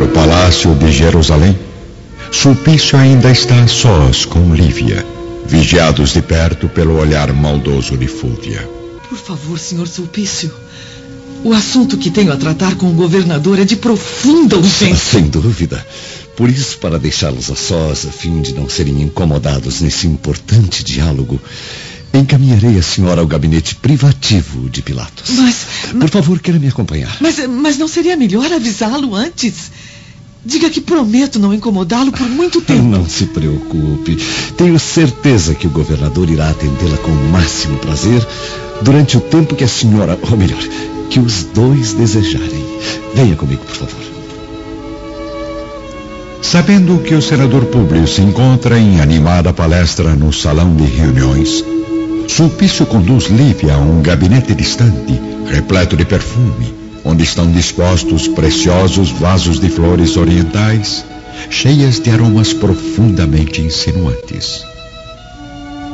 No palácio de Jerusalém, Sulpício ainda está a sós com Lívia, vigiados de perto pelo olhar maldoso de Fúvia. Por favor, senhor Sulpício. O assunto que tenho a tratar com o governador é de profunda urgência. Sem dúvida. Por isso, para deixá-los a sós, a fim de não serem incomodados nesse importante diálogo, encaminharei a senhora ao gabinete privativo de Pilatos. Mas. Por favor, queira me acompanhar. Mas, mas não seria melhor avisá-lo antes? Diga que prometo não incomodá-lo por muito tempo. Não se preocupe. Tenho certeza que o governador irá atendê-la com o máximo prazer durante o tempo que a senhora, ou melhor, que os dois desejarem. Venha comigo, por favor. Sabendo que o senador Públio se encontra em animada palestra no salão de reuniões, Sulpício conduz Lívia a um gabinete distante, repleto de perfume, onde estão dispostos preciosos vasos de flores orientais, cheias de aromas profundamente insinuantes.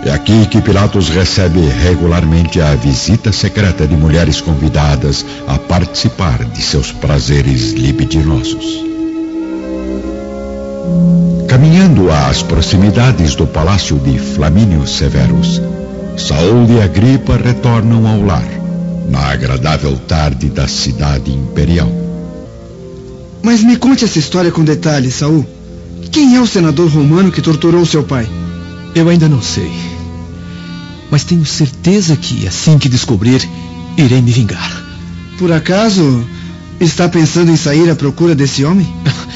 É aqui que Pilatos recebe regularmente a visita secreta de mulheres convidadas a participar de seus prazeres libidinosos. Caminhando às proximidades do palácio de Flamínio Severus, Saul e Agripa retornam ao lar na agradável tarde da cidade imperial. Mas me conte essa história com detalhes, Saul. Quem é o senador romano que torturou seu pai? Eu ainda não sei. Mas tenho certeza que, assim que descobrir, irei me vingar. Por acaso está pensando em sair à procura desse homem?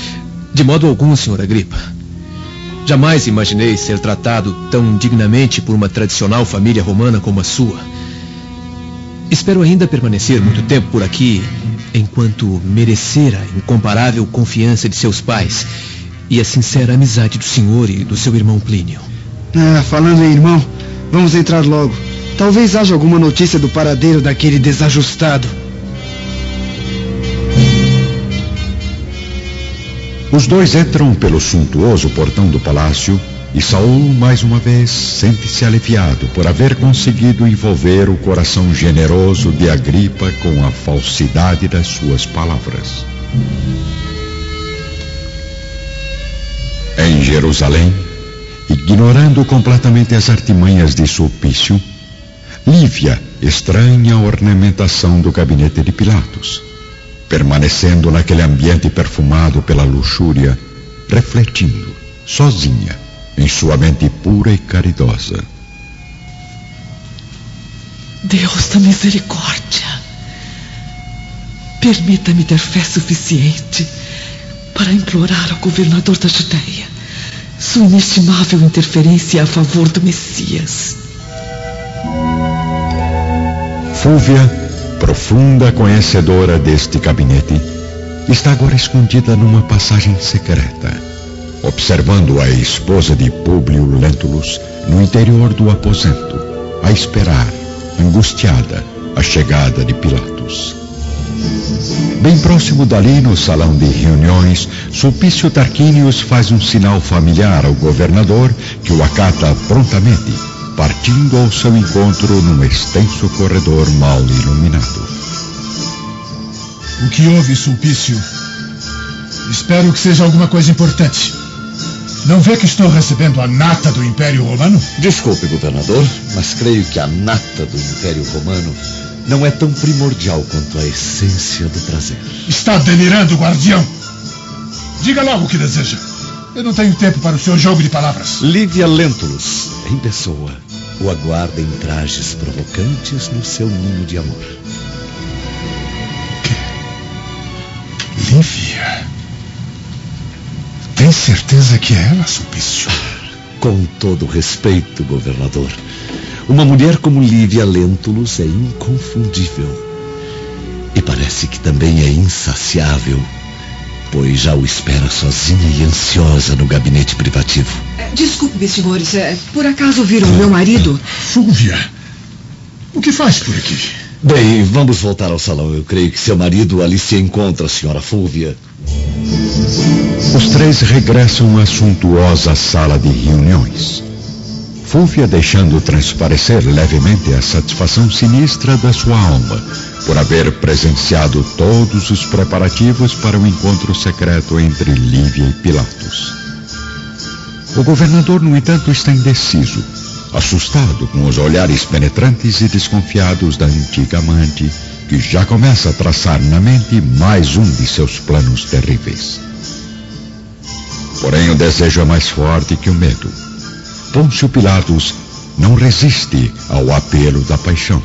De modo algum, senhor Agripa. Jamais imaginei ser tratado tão dignamente por uma tradicional família romana como a sua. Espero ainda permanecer muito tempo por aqui, enquanto merecer a incomparável confiança de seus pais e a sincera amizade do senhor e do seu irmão Plínio. Ah, falando em irmão, vamos entrar logo. Talvez haja alguma notícia do paradeiro daquele desajustado. Os dois entram pelo suntuoso portão do palácio e Saul, mais uma vez, sente-se aliviado por haver conseguido envolver o coração generoso de Agripa com a falsidade das suas palavras. Em Jerusalém, ignorando completamente as artimanhas de Sulpício, Lívia estranha a ornamentação do gabinete de Pilatos, permanecendo naquele ambiente perfumado pela luxúria, refletindo, sozinha, em sua mente pura e caridosa. Deus da misericórdia, permita-me ter fé suficiente para implorar ao governador da Judéia sua inestimável interferência a favor do Messias. Fúvia, profunda conhecedora deste gabinete, está agora escondida numa passagem secreta, observando a esposa de Públio Lentulus no interior do aposento, a esperar, angustiada, a chegada de Pilatos. Bem próximo dali, no salão de reuniões, Sulpício Tarquinius faz um sinal familiar ao governador que o acata prontamente, partindo ao seu encontro num extenso corredor mal iluminado. O que houve, Sulpício? Espero que seja alguma coisa importante. Não vê que estou recebendo a nata do Império Romano? Desculpe, governador, mas creio que a nata do Império Romano não é tão primordial quanto a essência do prazer. Está delirando, guardião! Diga logo o que deseja. Eu não tenho tempo para o seu jogo de palavras. Lívia Lentulus, em pessoa, o aguarda em trajes provocantes no seu ninho de amor. Lívia? Tem certeza que é ela, Sulpício? Com todo respeito, governador, uma mulher como Lívia Lentulus é inconfundível. E parece que também é insaciável, pois já o espera sozinha e ansiosa no gabinete privativo. Desculpe-me, senhores. É, por acaso viram meu marido? Fúvia, o que faz por aqui? Bem, vamos voltar ao salão. Eu creio que seu marido ali se encontra, senhora Fúvia. Os três regressam à suntuosa sala de reuniões. Fúvia deixando transparecer levemente a satisfação sinistra da sua alma por haver presenciado todos os preparativos para o encontro secreto entre Lívia e Pilatos. O governador, no entanto, está indeciso, assustado com os olhares penetrantes e desconfiados da antiga amante, que já começa a traçar na mente mais um de seus planos terríveis. Porém, o desejo é mais forte que o medo. Pôncio Pilatos não resiste ao apelo da paixão.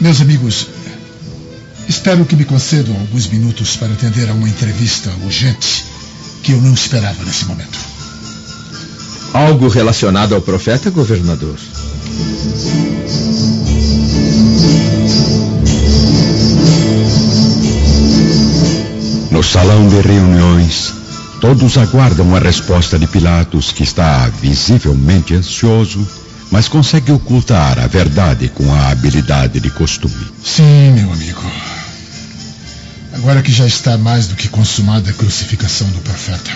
Meus amigos, espero que me concedam alguns minutos para atender a uma entrevista urgente que eu não esperava nesse momento. Algo relacionado ao profeta, governador? No salão de reuniões, todos aguardam a resposta de Pilatos, que está visivelmente ansioso, mas consegue ocultar a verdade com a habilidade de costume. Sim, meu amigo. Agora que já está mais do que consumada a crucificação do profeta.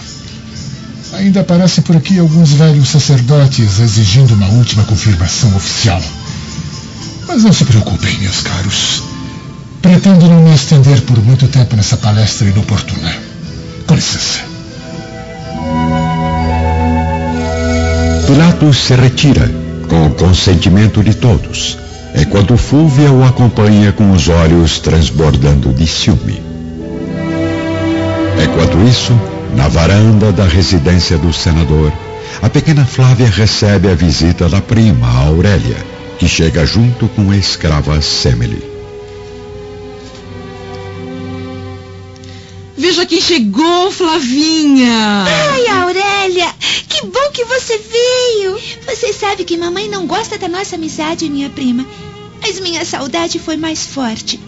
Ainda aparecem por aqui alguns velhos sacerdotes exigindo uma última confirmação oficial. Mas não se preocupem, meus caros. Pretendo não me estender por muito tempo nessa palestra inoportuna. Com licença. Pilatos se retira, com o consentimento de todos, enquanto Fúvia o acompanha com os olhos transbordando de ciúme. Enquanto isso, na varanda da residência do senador, a pequena Flávia recebe a visita da prima, Aurélia, que chega junto com a escrava Semele. Veja quem chegou, Flavinha! Ai, Aurélia! Que bom que você veio! Você sabe que mamãe não gosta da nossa amizade, minha prima. Mas minha saudade foi mais forte.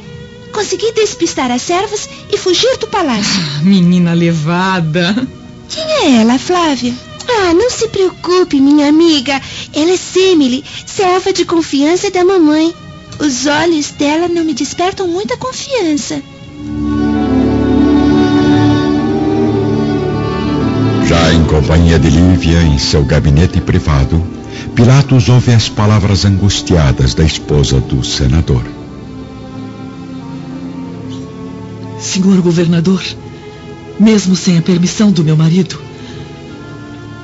Consegui despistar as servas e fugir do palácio. Ah, menina levada. Quem é ela, Flávia? Ah, não se preocupe, minha amiga. Ela é Semile, serva de confiança da mamãe. Os olhos dela não me despertam muita confiança. Já em companhia de Lívia, em seu gabinete privado, Pilatos ouve as palavras angustiadas da esposa do senador. Senhor governador, mesmo sem a permissão do meu marido,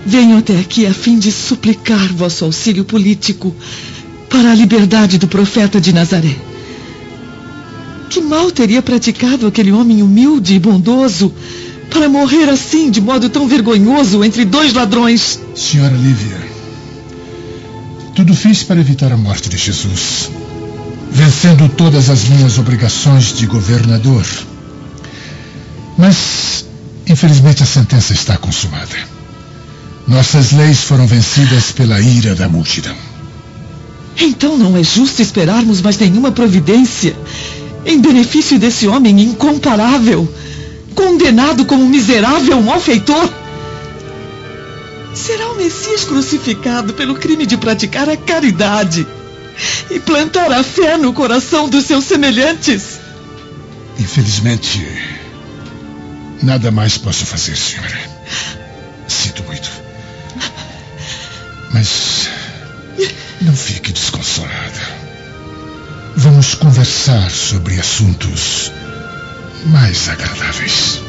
venho até aqui a fim de suplicar vosso auxílio político para a liberdade do profeta de Nazaré. Que mal teria praticado aquele homem humilde e bondoso para morrer assim, de modo tão vergonhoso, entre dois ladrões? Senhora Lívia, tudo fiz para evitar a morte de Jesus, vencendo todas as minhas obrigações de governador. Mas, infelizmente, a sentença está consumada. Nossas leis foram vencidas pela ira da multidão. Então não é justo esperarmos mais nenhuma providência em benefício desse homem incomparável, condenado como miserável malfeitor? Será o Messias crucificado pelo crime de praticar a caridade e plantar a fé no coração dos seus semelhantes? Infelizmente, nada mais posso fazer, senhora. Sinto muito. Mas não fique desconsolada. Vamos conversar sobre assuntos mais agradáveis.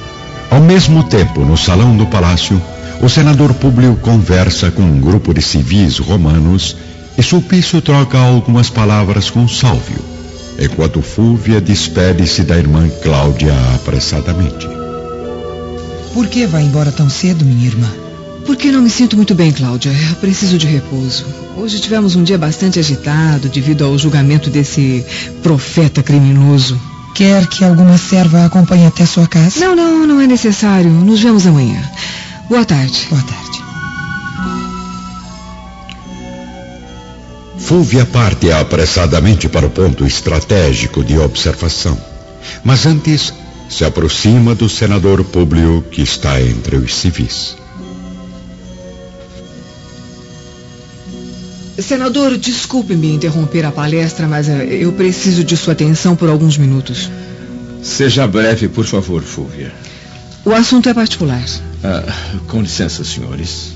Ao mesmo tempo, no salão do palácio, o senador Públio conversa com um grupo de civis romanos e Sulpício troca algumas palavras com Sálvio, enquanto Fúvia despede-se da irmã Cláudia apressadamente. Por que vai embora tão cedo, minha irmã? Porque não me sinto muito bem, Cláudia. Eu preciso de repouso. Hoje tivemos um dia bastante agitado devido ao julgamento desse profeta criminoso. Quer que alguma serva a acompanhe até sua casa? Não, não, não é necessário. Nos vemos amanhã. Boa tarde. Boa tarde. Fúvia parte apressadamente para o ponto estratégico de observação. Mas antes, se aproxima do senador Públio que está entre os civis. Senador, desculpe-me interromper a palestra, mas eh, eu preciso de sua atenção por alguns minutos. Seja breve, por favor, Fúvia. O assunto é particular. Ah, com licença, senhores.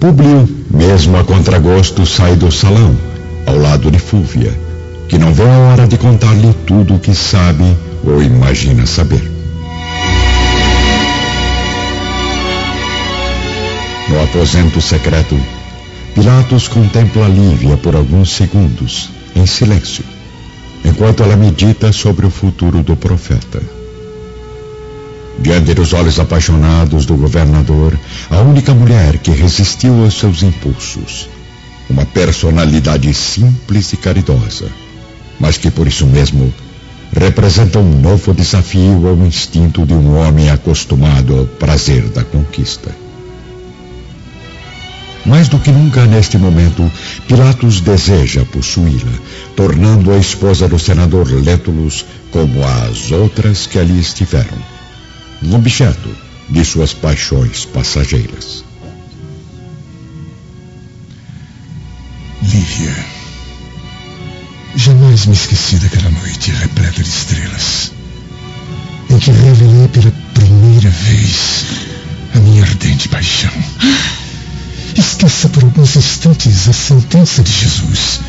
Públio, mesmo a contragosto, sai do salão, ao lado de Fúvia, que não vê a hora de contar-lhe tudo o que sabe ou imagina saber. No aposento secreto, Pilatos contempla Lívia por alguns segundos, em silêncio, enquanto ela medita sobre o futuro do profeta. Diante dos olhos apaixonados do governador, a única mulher que resistiu aos seus impulsos. Uma personalidade simples e caridosa, mas que por isso mesmo representa um novo desafio ao instinto de um homem acostumado ao prazer da conquista. Mais do que nunca neste momento, Pilatos deseja possuí-la, tornando-a esposa do senador Létulos como as outras que ali estiveram um objeto de suas paixões passageiras. Lívia, jamais me esqueci daquela noite repleta de estrelas, em que revelei pela primeira vez a minha ardente paixão. Esqueça por alguns instantes a sentença de Jesus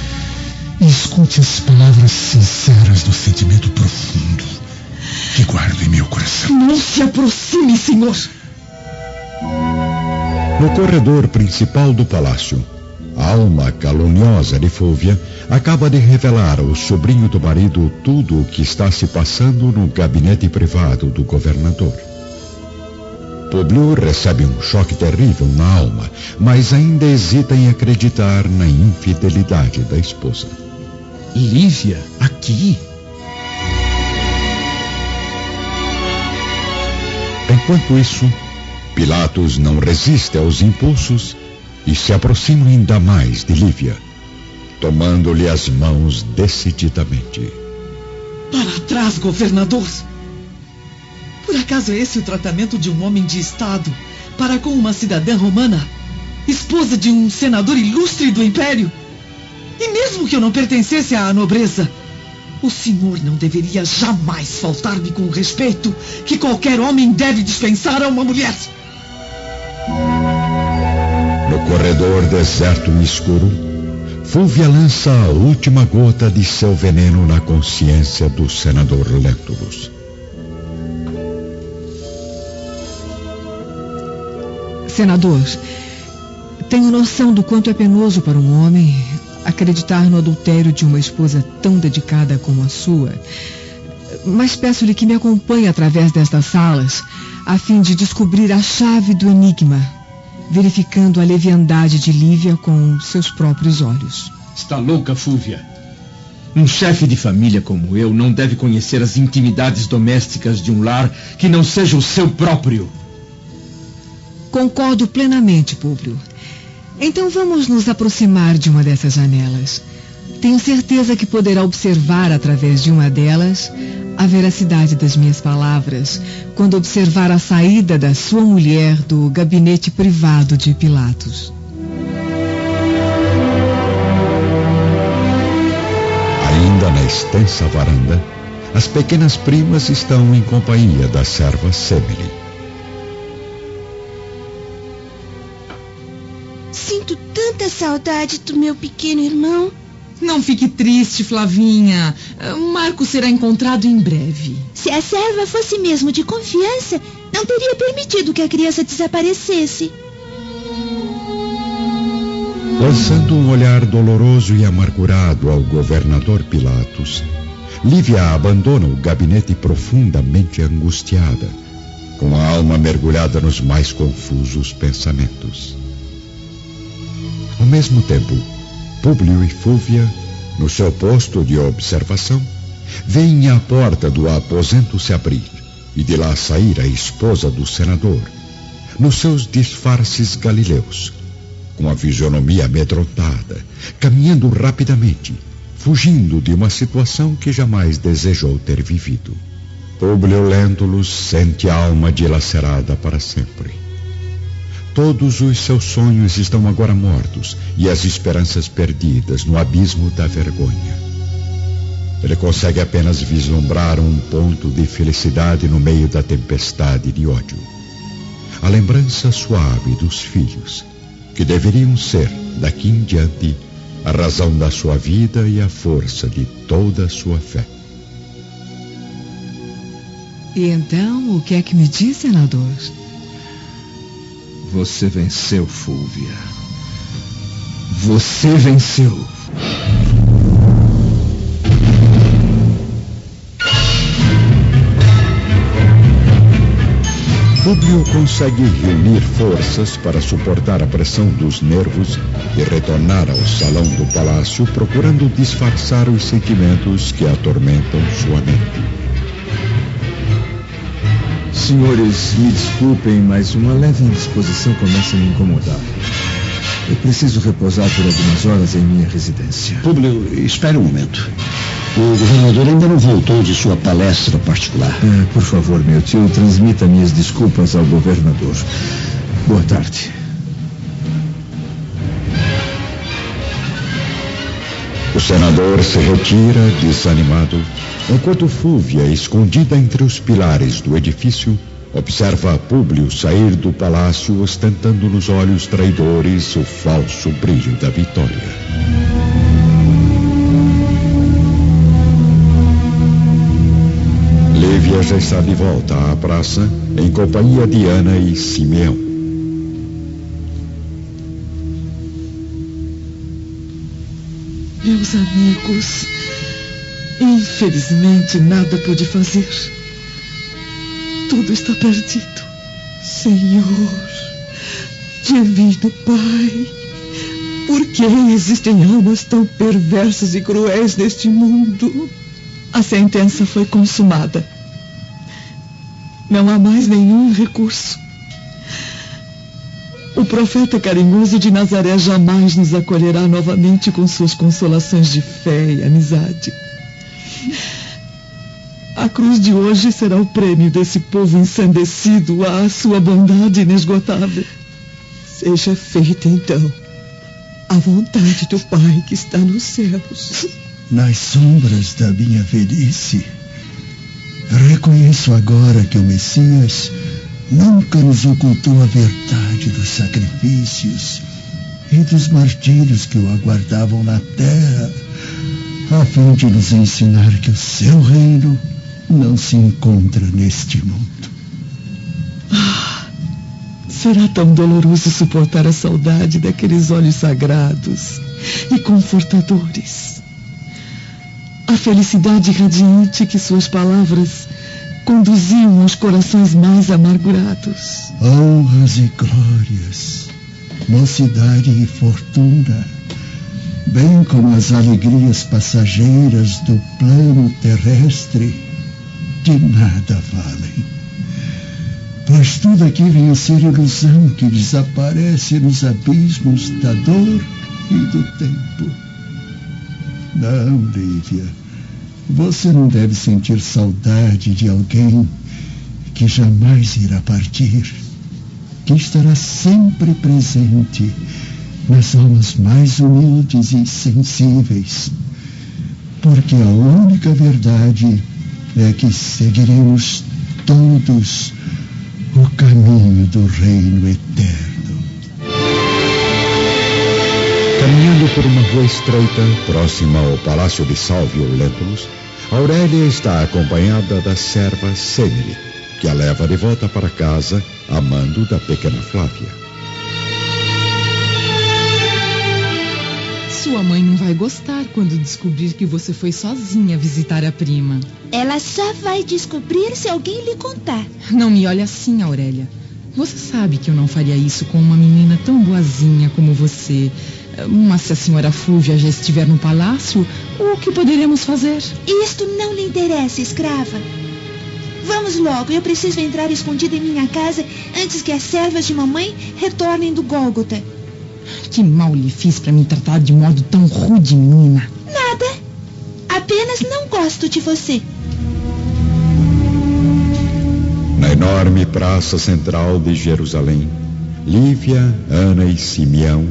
e escute as palavras sinceras do sentimento profundo que guardo em meu coração. Não se aproxime, senhor. No corredor principal do palácio, a alma caluniosa de Fúvia acaba de revelar ao sobrinho do marido tudo o que está se passando no gabinete privado do governador. Publio recebe um choque terrível na alma, mas ainda hesita em acreditar na infidelidade da esposa. Lívia, aqui? Enquanto isso, Pilatos não resiste aos impulsos e se aproxima ainda mais de Lívia, tomando-lhe as mãos decididamente. Para trás, governador! Acaso é esse o tratamento de um homem de Estado para com uma cidadã romana, esposa de um senador ilustre do Império? E mesmo que eu não pertencesse à nobreza, o senhor não deveria jamais faltar-me com o respeito que qualquer homem deve dispensar a uma mulher. No corredor deserto e escuro, Fúvia lança a última gota de seu veneno na consciência do senador Lentulus. Senador, tenho noção do quanto é penoso para um homem acreditar no adultério de uma esposa tão dedicada como a sua. Mas peço-lhe que me acompanhe através destas salas, a fim de descobrir a chave do enigma, verificando a leviandade de Lívia com seus próprios olhos. Está louca, Fúvia? Um chefe de família como eu não deve conhecer as intimidades domésticas de um lar que não seja o seu próprio. Concordo plenamente, Públio. Então vamos nos aproximar de uma dessas janelas. Tenho certeza que poderá observar através de uma delas a veracidade das minhas palavras quando observar a saída da sua mulher do gabinete privado de Pilatos. Ainda na extensa varanda, as pequenas primas estão em companhia da serva Semele. Saudade do meu pequeno irmão. Não fique triste, Flavinha. Marco será encontrado em breve. Se a serva fosse mesmo de confiança, não teria permitido que a criança desaparecesse. Lançando um olhar doloroso e amargurado ao governador Pilatos, Lívia abandona o gabinete profundamente angustiada, com a alma mergulhada nos mais confusos pensamentos. Ao mesmo tempo, Públio e Fúvia, no seu posto de observação, veem a porta do aposento se abrir e de lá sair a esposa do senador, nos seus disfarces galileus, com a fisionomia amedrontada, caminhando rapidamente, fugindo de uma situação que jamais desejou ter vivido. Públio Lentulus sente a alma dilacerada para sempre. Todos os seus sonhos estão agora mortos e as esperanças perdidas no abismo da vergonha. Ele consegue apenas vislumbrar um ponto de felicidade no meio da tempestade de ódio. A lembrança suave dos filhos, que deveriam ser, daqui em diante, a razão da sua vida e a força de toda a sua fé. E então, o que é que me diz, senador? Você venceu, Fúvia. Você venceu. Públio consegue reunir forças para suportar a pressão dos nervos e retornar ao salão do palácio procurando disfarçar os sentimentos que atormentam sua mente. Senhores, me desculpem, mas uma leve indisposição começa a me incomodar. Eu preciso repousar por algumas horas em minha residência. Públio, espere um momento. O governador ainda não voltou de sua palestra particular. É, por favor, meu tio, transmita minhas desculpas ao governador. Boa tarde. O senador se retira, desanimado, enquanto Fúvia, escondida entre os pilares do edifício, observa Públio sair do palácio ostentando nos olhos traidores o falso brilho da vitória. Lívia já está de volta à praça em companhia de Ana e Simeão. Meus amigos, infelizmente nada pude fazer. Tudo está perdido. Senhor, divino Pai, por que existem almas tão perversas e cruéis neste mundo? A sentença foi consumada. Não há mais nenhum recurso. O profeta carinhoso de Nazaré jamais nos acolherá novamente com suas consolações de fé e amizade. A cruz de hoje será o prêmio desse povo ensandecido à sua bondade inesgotável. Seja feita então a vontade do Pai que está nos céus. Nas sombras da minha velhice, reconheço agora que o Messias nunca nos ocultou a verdade dos sacrifícios e dos martírios que o aguardavam na terra, a fim de nos ensinar que o seu reino não se encontra neste mundo. Ah, será tão doloroso suportar a saudade daqueles olhos sagrados e confortadores a felicidade radiante que suas palavras conduziam aos corações mais amargurados. Honras e glórias, mocidade e fortuna, bem como as alegrias passageiras do plano terrestre, de nada valem. Pois tudo aqui vem a ser ilusão que desaparece nos abismos da dor e do tempo. Não, Lívia. Você não deve sentir saudade de alguém que jamais irá partir, que estará sempre presente nas almas mais humildes e sensíveis. Porque a única verdade é que seguiremos todos o caminho do reino eterno. Caminhando por uma rua estreita, próxima ao palácio de Salvio Lentulus, Aurélia está acompanhada da serva Semele, que a leva de volta para casa, amando da pequena Flávia. Sua mãe não vai gostar quando descobrir que você foi sozinha visitar a prima. Ela só vai descobrir se alguém lhe contar. Não me olhe assim, Aurélia. Você sabe que eu não faria isso com uma menina tão boazinha como você. Mas se a senhora Fúvia já estiver no palácio, o que poderemos fazer? Isto não lhe interessa, escrava. Vamos logo, eu preciso entrar escondida em minha casa antes que as servas de mamãe retornem do Gólgota. Que mal lhe fiz para me tratar de modo tão rude, menina? Nada. Apenas não gosto de você. Na enorme praça central de Jerusalém, Lívia, Ana e Simeão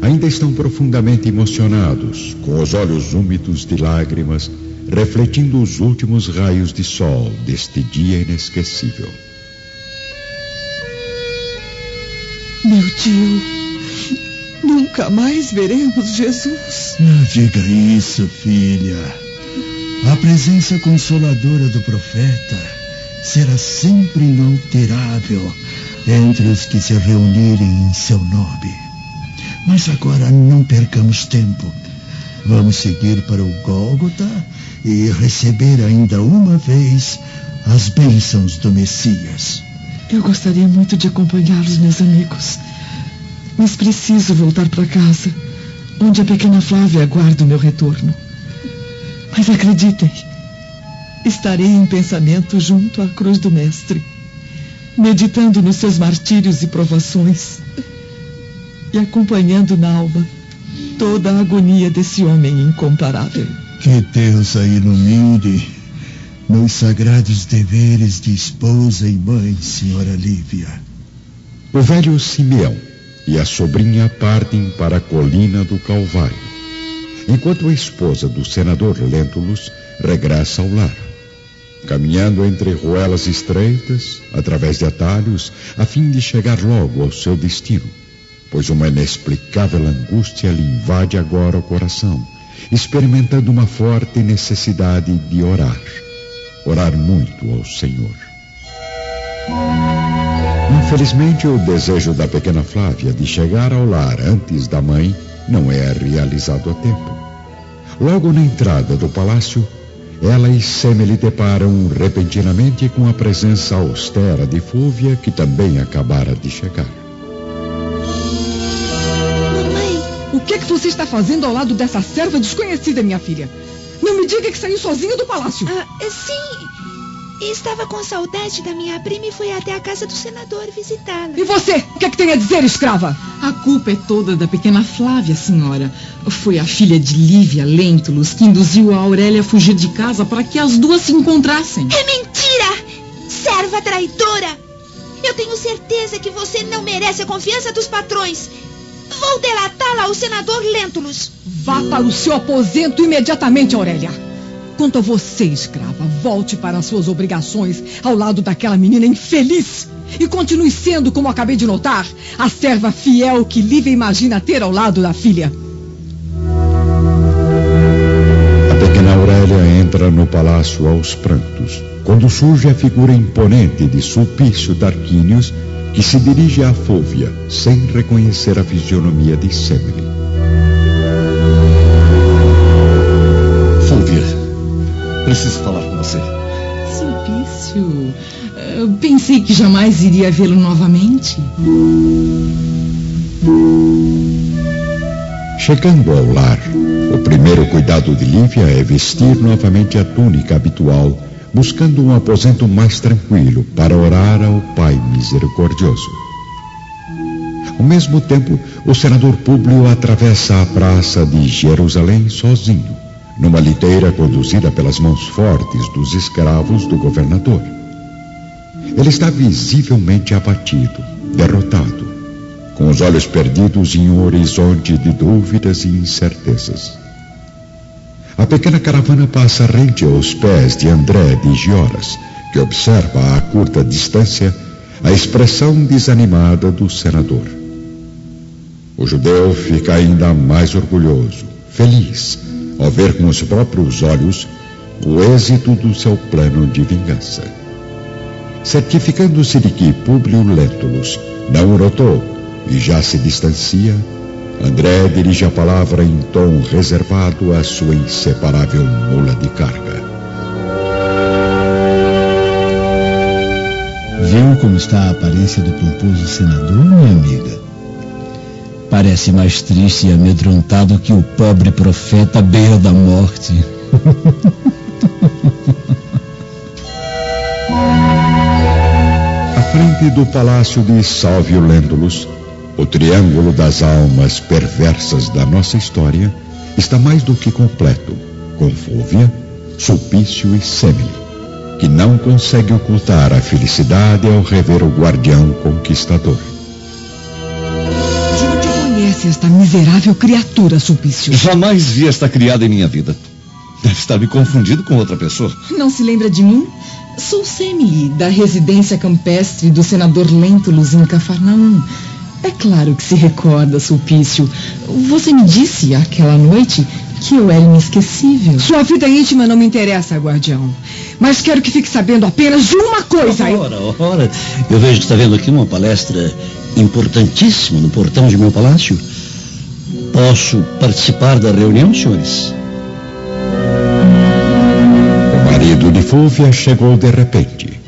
ainda estão profundamente emocionados, com os olhos úmidos de lágrimas, refletindo os últimos raios de sol deste dia inesquecível. Meu tio, Nunca mais veremos Jesus. Não diga isso, filha. A presença consoladora do profeta será sempre inalterável entre os que se reunirem em seu nome. Mas agora não percamos tempo. Vamos seguir para o Gólgota e receber ainda uma vez as bênçãos do Messias. Eu gostaria muito de acompanhá-los, meus amigos. Mas preciso voltar para casa, onde a pequena Flávia aguarda o meu retorno. Mas acreditem, estarei em pensamento junto à cruz do Mestre, meditando nos seus martírios e provações e acompanhando na alma toda a agonia desse homem incomparável. Que Deus a ilumine nos sagrados deveres de esposa e mãe, senhora Lívia. O velho Simeão e a sobrinha partem para a colina do Calvário, enquanto a esposa do senador Lentulus regressa ao lar. Caminhando entre ruelas estreitas, através de atalhos, a fim de chegar logo ao seu destino, pois uma inexplicável angústia lhe invade agora o coração, experimentando uma forte necessidade de orar orar muito ao Senhor. Infelizmente, o desejo da pequena Flávia de chegar ao lar antes da mãe não é realizado a tempo. Logo na entrada do palácio, ela e Semele deparam repentinamente com a presença austera de Fúvia, que também acabara de chegar. Mamãe! O que, é que você está fazendo ao lado dessa serva desconhecida, minha filha? Não me diga que saiu sozinha do palácio. Ah, sim. Estava com saudade da minha prima e fui até a casa do senador visitá-la. E você? O que é que tem a dizer, escrava? A culpa é toda da pequena Flávia, senhora. Foi a filha de Lívia Lentulus que induziu a Aurélia a fugir de casa para que as duas se encontrassem. É mentira! Serva traidora! Eu tenho certeza que você não merece a confiança dos patrões. Vou delatá-la ao senador Lentulus. Vá para o seu aposento imediatamente, Aurélia. Quanto a você, escrava, volte para as suas obrigações ao lado daquela menina infeliz. E continue sendo, como acabei de notar, a serva fiel que Lívia imagina ter ao lado da filha. A pequena Aurélia entra no palácio aos prantos, quando surge a figura imponente de Sulpício Tarquínios, que se dirige a Fúvia, sem reconhecer a fisionomia de Semele. Preciso falar com você. Sulpício, eu pensei que jamais iria vê-lo novamente. Chegando ao lar, o primeiro cuidado de Lívia é vestir novamente a túnica habitual, buscando um aposento mais tranquilo para orar ao Pai Misericordioso. Ao mesmo tempo, o senador Públio atravessa a praça de Jerusalém sozinho numa liteira conduzida pelas mãos fortes dos escravos do governador. Ele está visivelmente abatido, derrotado, com os olhos perdidos em um horizonte de dúvidas e incertezas. A pequena caravana passa rente aos pés de André de Gioras, que observa a curta distância a expressão desanimada do senador. O judeu fica ainda mais orgulhoso, feliz, ao ver com os próprios olhos o êxito do seu plano de vingança. Certificando-se de que Públio Lentulus não o notou e já se distancia, André dirige a palavra em tom reservado à sua inseparável mula de carga. Viu como está a aparência do pomposo senador, minha amiga? Parece mais triste e amedrontado que o pobre profeta à beira da morte. À frente do palácio de Salvio Lentulus, o triângulo das almas perversas da nossa história está mais do que completo, com Fúvia, Sulpício e Semele, que não consegue ocultar a felicidade ao rever o guardião conquistador conhece esta miserável criatura, Sulpício? Jamais vi esta criada em minha vida. Deve estar me confundindo com outra pessoa. Não se lembra de mim? Sou Semele, da residência campestre do senador Lentulus em Cafarnaum. É claro que se recorda, Sulpício. Você me disse aquela noite que eu era inesquecível. Sua vida íntima não me interessa, guardião. Mas quero que fique sabendo apenas de uma coisa. Ora, ora. Eu vejo que está vendo aqui uma palestra importantíssima no portão de meu palácio. Posso participar da reunião, senhores? O marido de Fúvia chegou de repente,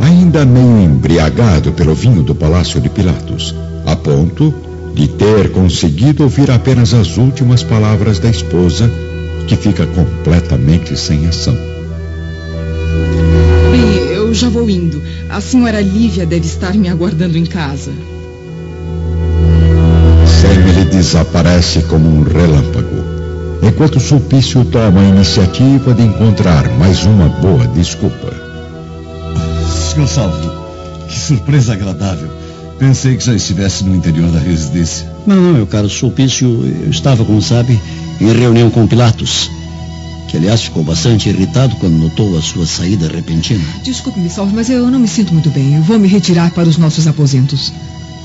ainda meio embriagado pelo vinho do palácio de Pilatos, a ponto de ter conseguido ouvir apenas as últimas palavras da esposa, que fica completamente sem ação. Bem, eu já vou indo. A senhora Lívia deve estar me aguardando em casa. Semele desaparece como um relâmpago, enquanto Sulpício toma a iniciativa de encontrar mais uma boa desculpa. Senhor Salvo, que surpresa agradável. Pensei que já estivesse no interior da residência. Não, não, meu caro Sulpício, eu estava, como sabe, em reunião com Pilatos, que aliás ficou bastante irritado quando notou a sua saída repentina. Desculpe-me, Salve, mas eu não me sinto muito bem. Eu vou me retirar para os nossos aposentos.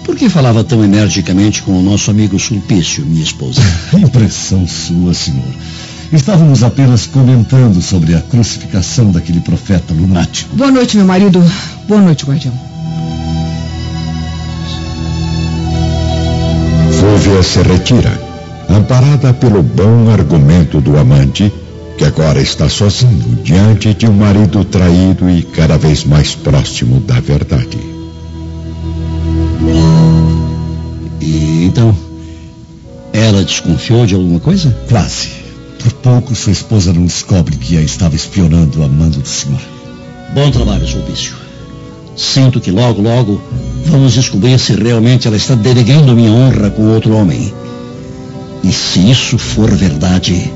Por que falava tão energicamente com o nosso amigo Sulpício, minha esposa? Impressão sua, senhor. Estávamos apenas comentando sobre a crucificação daquele profeta lunático. Boa noite, meu marido. Boa noite, guardião. Fúvia se retira, amparada pelo bom argumento do amante, que agora está sozinho diante de um marido traído e cada vez mais próximo da verdade. Então, ela desconfiou de alguma coisa? Quase. Por pouco sua esposa não descobre que a estava espionando a mando do senhor. Bom trabalho, Sulpício. Sinto que logo, logo vamos descobrir se realmente ela está denegando minha honra com outro homem. E se isso for verdade,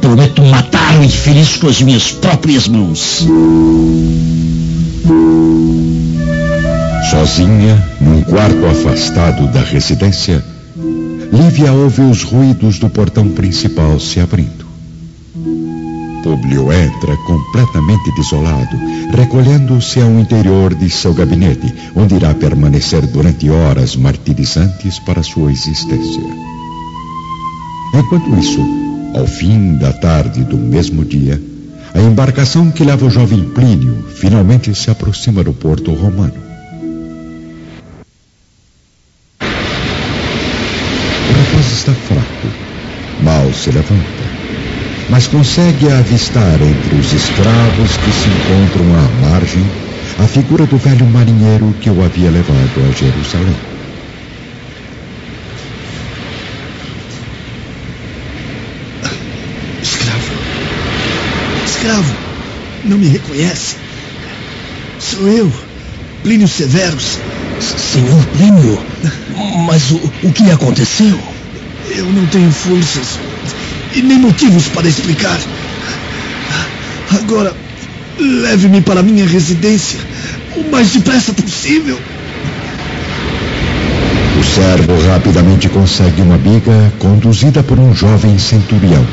prometo matar o infeliz com as minhas próprias mãos. Sozinha, num quarto afastado da residência, Lívia ouve os ruídos do portão principal se abrindo. Públio entra completamente desolado, recolhendo-se ao interior de seu gabinete, onde irá permanecer durante horas martirizantes para sua existência. Enquanto isso, ao fim da tarde do mesmo dia, a embarcação que leva o jovem Plínio finalmente se aproxima do porto romano. Se levanta mas consegue avistar entre os escravos que se encontram à margem a figura do velho marinheiro que o havia levado a Jerusalém. Escravo. Escravo. Não me reconhece? Sou eu, Plínio Severus. Senhor Plínio, mas o, o que aconteceu? Eu não tenho forças e nem motivos para explicar. Agora, leve-me para minha residência o mais depressa possível. O servo rapidamente consegue uma biga conduzida por um jovem centurião,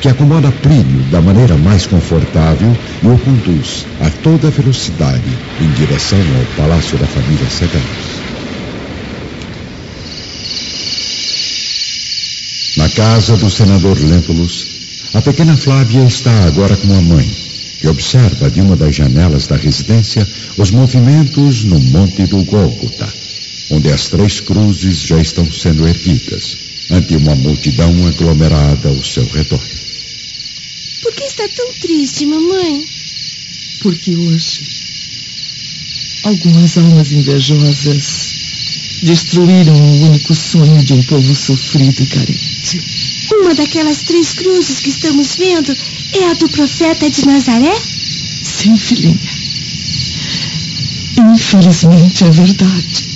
que acomoda Plínio da maneira mais confortável e o conduz a toda velocidade em direção ao palácio da família Severus. Casa do senador Lentulus, a pequena Flávia está agora com a mãe, que observa de uma das janelas da residência os movimentos no Monte do Gólgota, onde as três cruzes já estão sendo erguidas, ante uma multidão aglomerada ao seu redor. Por que está tão triste, mamãe? Porque hoje algumas almas invejosas destruíram o único sonho de um povo sofrido e carente. Uma daquelas três cruzes que estamos vendo é a do profeta de Nazaré? Sim, filhinha. Infelizmente é verdade.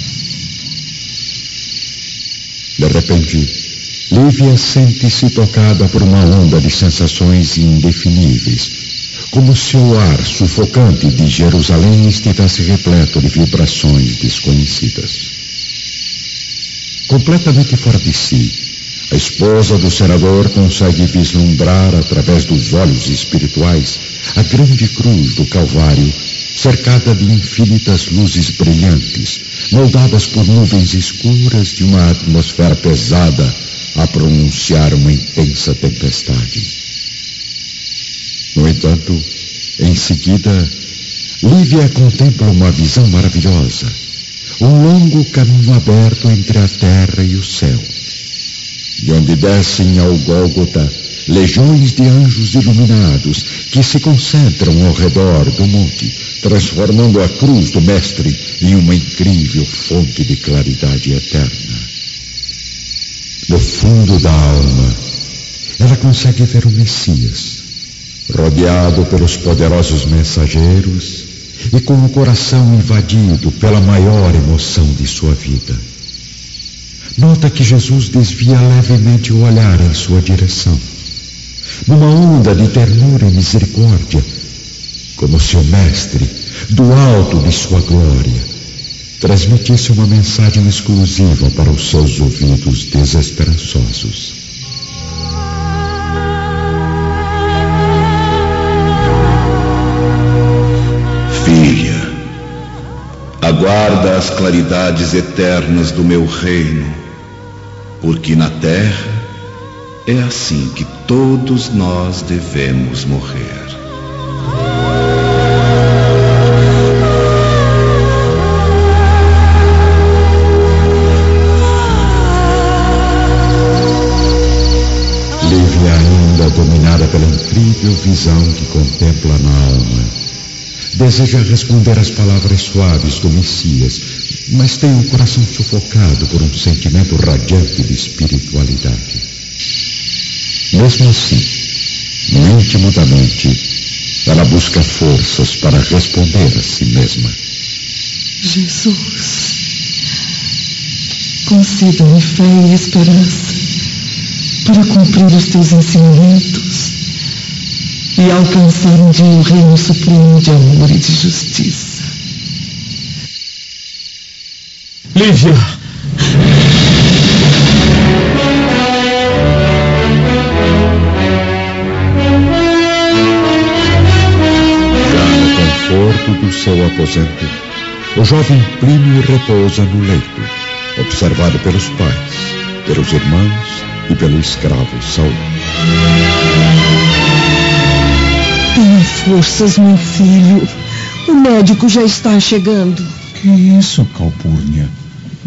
De repente, Lívia sente-se tocada por uma onda de sensações indefiníveis, como se o ar sufocante de Jerusalém estivesse repleto de vibrações desconhecidas. Completamente fora de si, a esposa do senador consegue vislumbrar através dos olhos espirituais a grande cruz do Calvário cercada de infinitas luzes brilhantes, moldadas por nuvens escuras de uma atmosfera pesada a pronunciar uma intensa tempestade. No entanto, em seguida, Lívia contempla uma visão maravilhosa. Um longo caminho aberto entre a terra e o céu. De onde descem ao Gólgota legiões de anjos iluminados que se concentram ao redor do monte, transformando a cruz do Mestre em uma incrível fonte de claridade eterna. No fundo da alma, ela consegue ver o Messias, rodeado pelos poderosos mensageiros e com o coração invadido pela maior emoção de sua vida. Nota que Jesus desvia levemente o olhar em sua direção, numa onda de ternura e misericórdia, como se o Mestre, do alto de sua glória, transmitisse uma mensagem exclusiva para os seus ouvidos desesperançosos. Aguarda as claridades eternas do meu reino, porque na terra é assim que todos nós devemos morrer. dominada pela incrível visão que contempla na alma. Deseja responder às palavras suaves do Messias, mas tem o coração sufocado por um sentimento radiante de espiritualidade. Mesmo assim, no íntimo da mente, ela busca forças para responder a si mesma. Jesus, conceda-me fé e esperança para cumprir os teus ensinamentos e alcançar um dia o reino supremo de amor e de justiça. Lívia! Já no conforto do seu aposento, o jovem Plínio repousa no leito, observado pelos pais, pelos irmãos e pelo escravo Saul. Forças, meu filho. O médico já está chegando. Que isso, Calpurnia?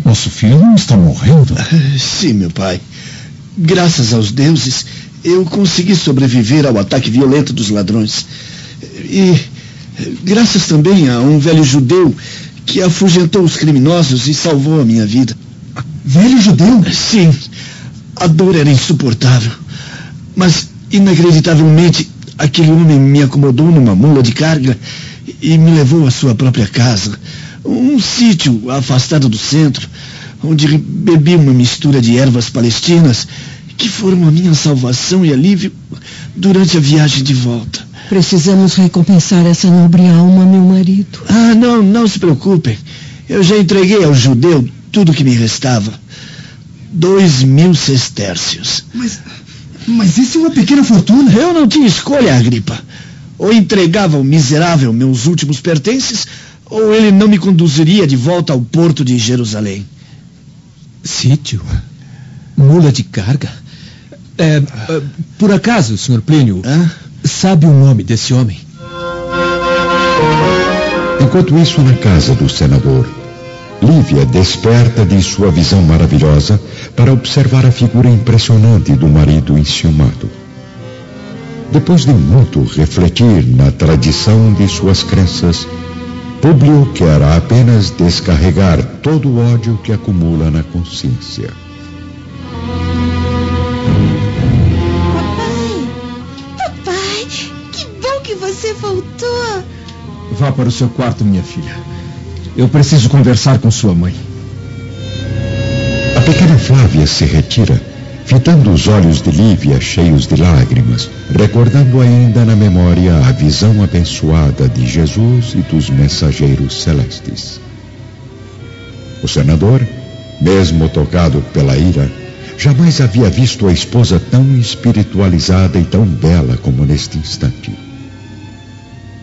Nosso filho não está morrendo? Sim, meu pai. Graças aos deuses, eu consegui sobreviver ao ataque violento dos ladrões. E graças também a um velho judeu que afugentou os criminosos e salvou a minha vida. Velho judeu? Sim. A dor era insuportável. Mas, inacreditavelmente, aquele homem me acomodou numa mula de carga e me levou à sua própria casa. Um sítio afastado do centro, onde bebi uma mistura de ervas palestinas que foram a minha salvação e alívio durante a viagem de volta. Precisamos recompensar essa nobre alma, meu marido. Ah, não, não se preocupem. Eu já entreguei ao judeu tudo que me restava. Dois mil sestércios. Mas, mas isso é uma pequena fortuna. Eu não tinha escolha, Agripa. Ou entregava ao miserável meus últimos pertences, ou ele não me conduziria de volta ao porto de Jerusalém. Sítio? Mula de carga? É, é, por acaso, Sr. Plínio, Hã? sabe o nome desse homem? Enquanto isso, na casa do senador, Lívia desperta de sua visão maravilhosa para observar a figura impressionante do marido enciumado. Depois de muito refletir na tradição de suas crenças, Públio quer apenas descarregar todo o ódio que acumula na consciência. Papai, que bom que você voltou. Vá para o seu quarto, minha filha. Eu preciso conversar com sua mãe. Pequena Flávia se retira, fitando os olhos de Lívia cheios de lágrimas, recordando ainda na memória a visão abençoada de Jesus e dos mensageiros celestes. O senador, mesmo tocado pela ira, jamais havia visto a esposa tão espiritualizada e tão bela como neste instante.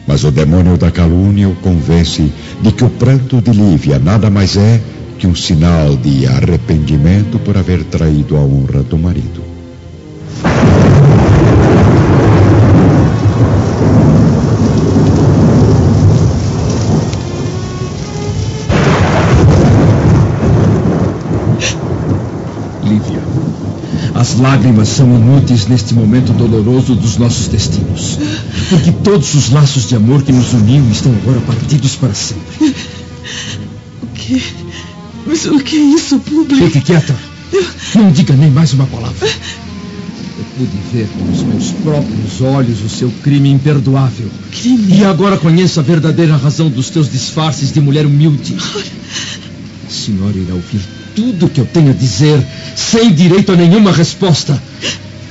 Mas o demônio da calúnia o convence de que o pranto de Lívia nada mais é que um sinal de arrependimento por haver traído a honra do marido. Lívia, as lágrimas são inúteis neste momento doloroso dos nossos destinos. Porque todos os laços de amor que nos uniam estão agora partidos para sempre. O que? Mas o que é isso, Publi? Fique quieta. Não diga nem mais uma palavra. Eu pude ver com os meus próprios olhos o seu crime imperdoável. Crime? E agora conheço a verdadeira razão dos teus disfarces de mulher humilde. A senhora irá ouvir tudo o que eu tenho a dizer, sem direito a nenhuma resposta.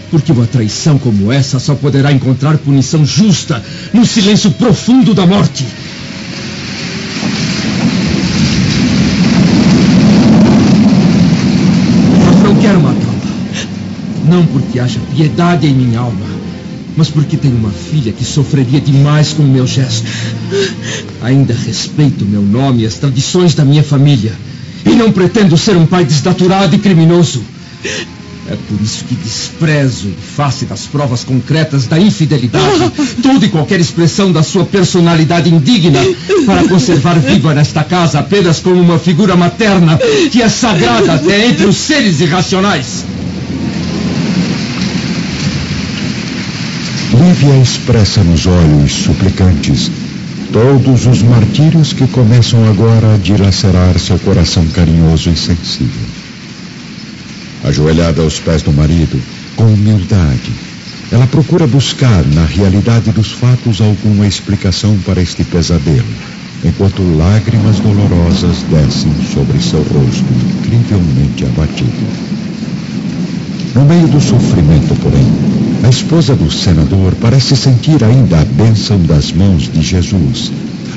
Porque uma traição como essa só poderá encontrar punição justa no silêncio profundo da morte. Mas não quero matá-la. Não porque haja piedade em minha alma, mas porque tenho uma filha que sofreria demais com o meu gesto. Ainda respeito meu nome e as tradições da minha família. E não pretendo ser um pai desnaturado e criminoso. É por isso que desprezo, em face das provas concretas da infidelidade, toda e qualquer expressão da sua personalidade indigna, para conservar viva nesta casa apenas como uma figura materna que é sagrada até entre os seres irracionais. Lívia expressa nos olhos suplicantes todos os martírios que começam agora a dilacerar seu coração carinhoso e sensível. Ajoelhada aos pés do marido, com humildade, ela procura buscar na realidade dos fatos alguma explicação para este pesadelo, enquanto lágrimas dolorosas descem sobre seu rosto incrivelmente abatido. No meio do sofrimento, porém, a esposa do senador parece sentir ainda a bênção das mãos de Jesus,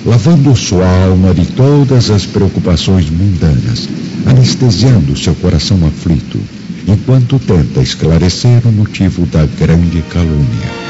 lavando sua alma de todas as preocupações mundanas, anestesiando seu coração aflito, enquanto tenta esclarecer o motivo da grande calúnia.